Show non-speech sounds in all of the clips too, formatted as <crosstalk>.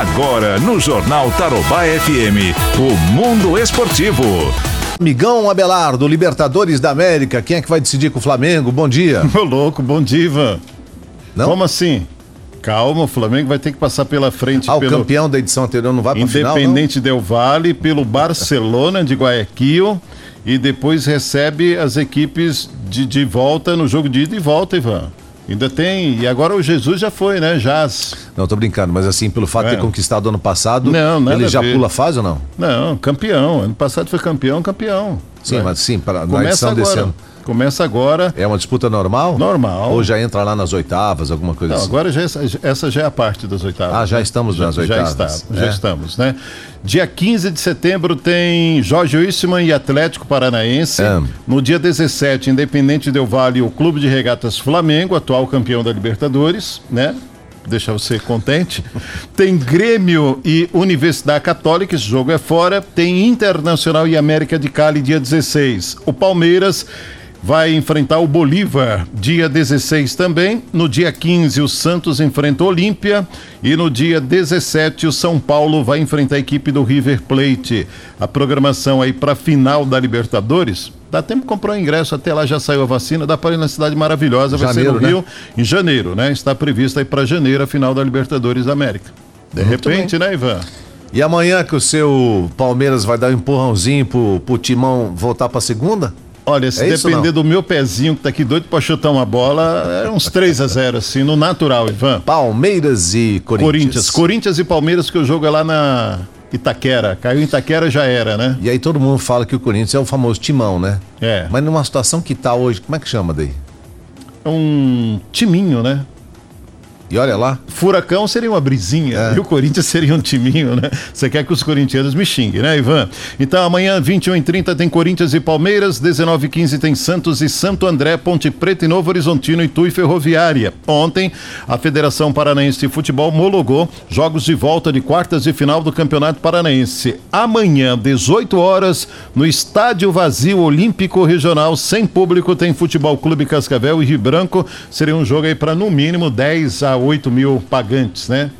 Agora no Jornal Tarobá FM, o Mundo Esportivo. Amigão Abelardo, Libertadores da América, quem é que vai decidir com o Flamengo? Bom dia. <laughs> Ô louco, bom dia, Ivan. Não? Como assim? Calma, o Flamengo vai ter que passar pela frente. Ah, pelo... o campeão da edição anterior não vai para final, Independente Del Vale, pelo Barcelona de Guayaquil e depois recebe as equipes de, de volta no jogo de ida e volta, Ivan. Ainda tem. E agora o Jesus já foi, né? Jazz. Não, tô brincando, mas assim, pelo fato é. de ter conquistado ano passado, não, ele já pula fase ou não? Não, campeão. Ano passado foi campeão, campeão. Sim, é. mas sim, para, na edição agora. desse ano. Começa agora. É uma disputa normal? Normal. Ou já entra lá nas oitavas, alguma coisa Não, assim? agora já, é essa já é a parte das oitavas. Ah, já estamos nas já, oitavas. Já, está, é. já estamos, né? Dia 15 de setembro tem Jorge Wilson e Atlético Paranaense. É. No dia 17, Independente Del Vale, o Clube de Regatas Flamengo, atual campeão da Libertadores, né? deixar você contente. <laughs> Tem Grêmio e Universidade Católica, esse jogo é fora. Tem Internacional e América de Cali, dia 16. O Palmeiras vai enfrentar o Bolívar dia 16 também. No dia 15, o Santos enfrenta o Olímpia. E no dia 17, o São Paulo vai enfrentar a equipe do River Plate. A programação aí para final da Libertadores. Dá tempo de comprar o ingresso, até lá já saiu a vacina, dá para ir na cidade maravilhosa, vai janeiro, ser no Rio, né? em janeiro, né? Está prevista aí para janeiro a final da Libertadores da América. De Muito repente, bem. né, Ivan? E amanhã que o seu Palmeiras vai dar um empurrãozinho pro, pro Timão voltar pra segunda? Olha, se é depender do meu pezinho que tá aqui doido pra chutar uma bola, é uns 3 a 0 assim, no natural, Ivan. Palmeiras e Corinthians. Corinthians. Corinthians e Palmeiras, que o jogo é lá na Itaquera. Caiu em Itaquera já era, né? E aí todo mundo fala que o Corinthians é o famoso timão, né? É. Mas numa situação que tá hoje, como é que chama daí? É um timinho, né? E olha lá. Furacão seria uma brisinha é. e o Corinthians seria um timinho, né? Você quer que os corintianos me xinguem, né, Ivan? Então amanhã, 21h30, tem Corinthians e Palmeiras, 19h15 tem Santos e Santo André, Ponte Preta e Novo Horizontino, Itu e Ferroviária. Ontem, a Federação Paranaense de Futebol homologou jogos de volta de quartas e final do Campeonato Paranaense. Amanhã, 18 horas, no Estádio Vazio Olímpico Regional, sem público, tem Futebol Clube Cascavel e Rio Branco. Seria um jogo aí para no mínimo 10 a 8 mil pagantes, né?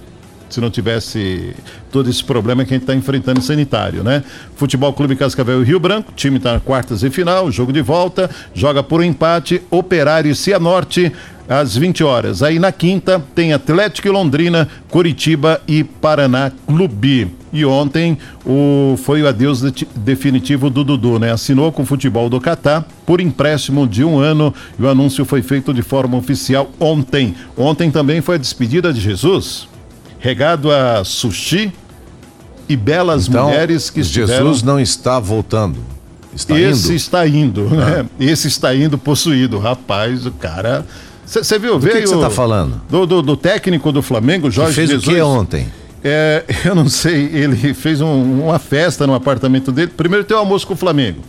se não tivesse todo esse problema que a gente está enfrentando sanitário, né? Futebol Clube Cascavel e Rio Branco, time está na quartas e final, jogo de volta, joga por um empate, Operário e Cianorte, às 20 horas. Aí na quinta tem Atlético e Londrina, Curitiba e Paraná Clube. E ontem o, foi o adeus de, definitivo do Dudu, né? Assinou com o futebol do Catar por empréstimo de um ano e o anúncio foi feito de forma oficial ontem. Ontem também foi a despedida de Jesus, regado a sushi e belas então, mulheres que estiveram... Jesus não está voltando. Está Esse indo? está indo, né? Ah. Esse está indo possuído. Rapaz, o cara você viu? Do veio. que você está falando? Do, do, do, técnico do Flamengo, Jorge que fez Jesus. o que ontem? É, <laughs> eu não sei, ele fez um, uma festa no apartamento dele. Primeiro tem o almoço com o Flamengo.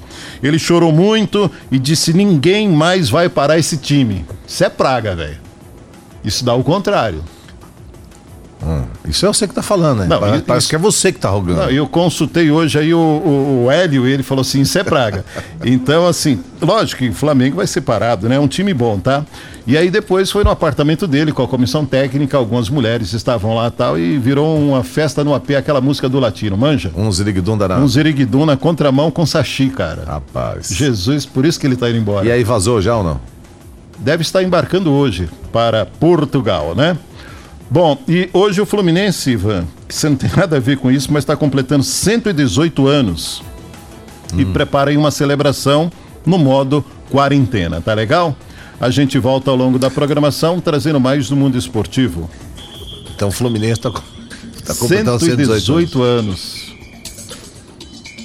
Ele chorou muito e disse: ninguém mais vai parar esse time. Isso é praga, velho. Isso dá o contrário. Isso é você que está falando, né? Não, parece, parece que é você que está rogando. Não, eu consultei hoje aí o, o, o Hélio e ele falou assim: isso é praga. <laughs> então, assim, lógico que o Flamengo vai ser parado, né? É um time bom, tá? E aí depois foi no apartamento dele com a comissão técnica, algumas mulheres estavam lá tal, e virou uma festa no AP, aquela música do latino, manja? Um ziriguidum danado. Um ziriguidum na contramão com sachi, cara. Rapaz. Jesus, por isso que ele está indo embora. E aí vazou já ou não? Deve estar embarcando hoje para Portugal, né? Bom, e hoje o Fluminense, Ivan, que você não tem <laughs> nada a ver com isso, mas está completando 118 anos hum. e prepara aí uma celebração no modo quarentena, tá legal? A gente volta ao longo da programação trazendo mais do mundo esportivo. Então o Fluminense está tá completando 118 anos. anos.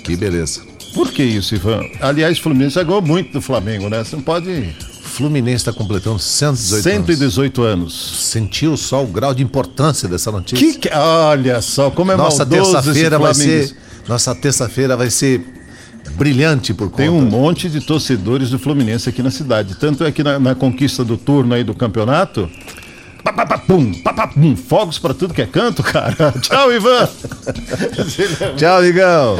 Que beleza. Por que isso, Ivan? Aliás, o Fluminense já ganhou muito do Flamengo, né? Você não pode Fluminense está completando 118, 118 anos. anos. Sentiu só o grau de importância dessa notícia? Que, que olha só, como é Nossa terça-feira vai ser. Nossa terça-feira vai ser brilhante por conta. Tem um monte de torcedores do Fluminense aqui na cidade. Tanto é que na, na conquista do turno aí do campeonato. Papapum, papapum, fogos para tudo que é canto, cara. <laughs> Tchau, Ivan. <laughs> <laughs> Tchau, Igão.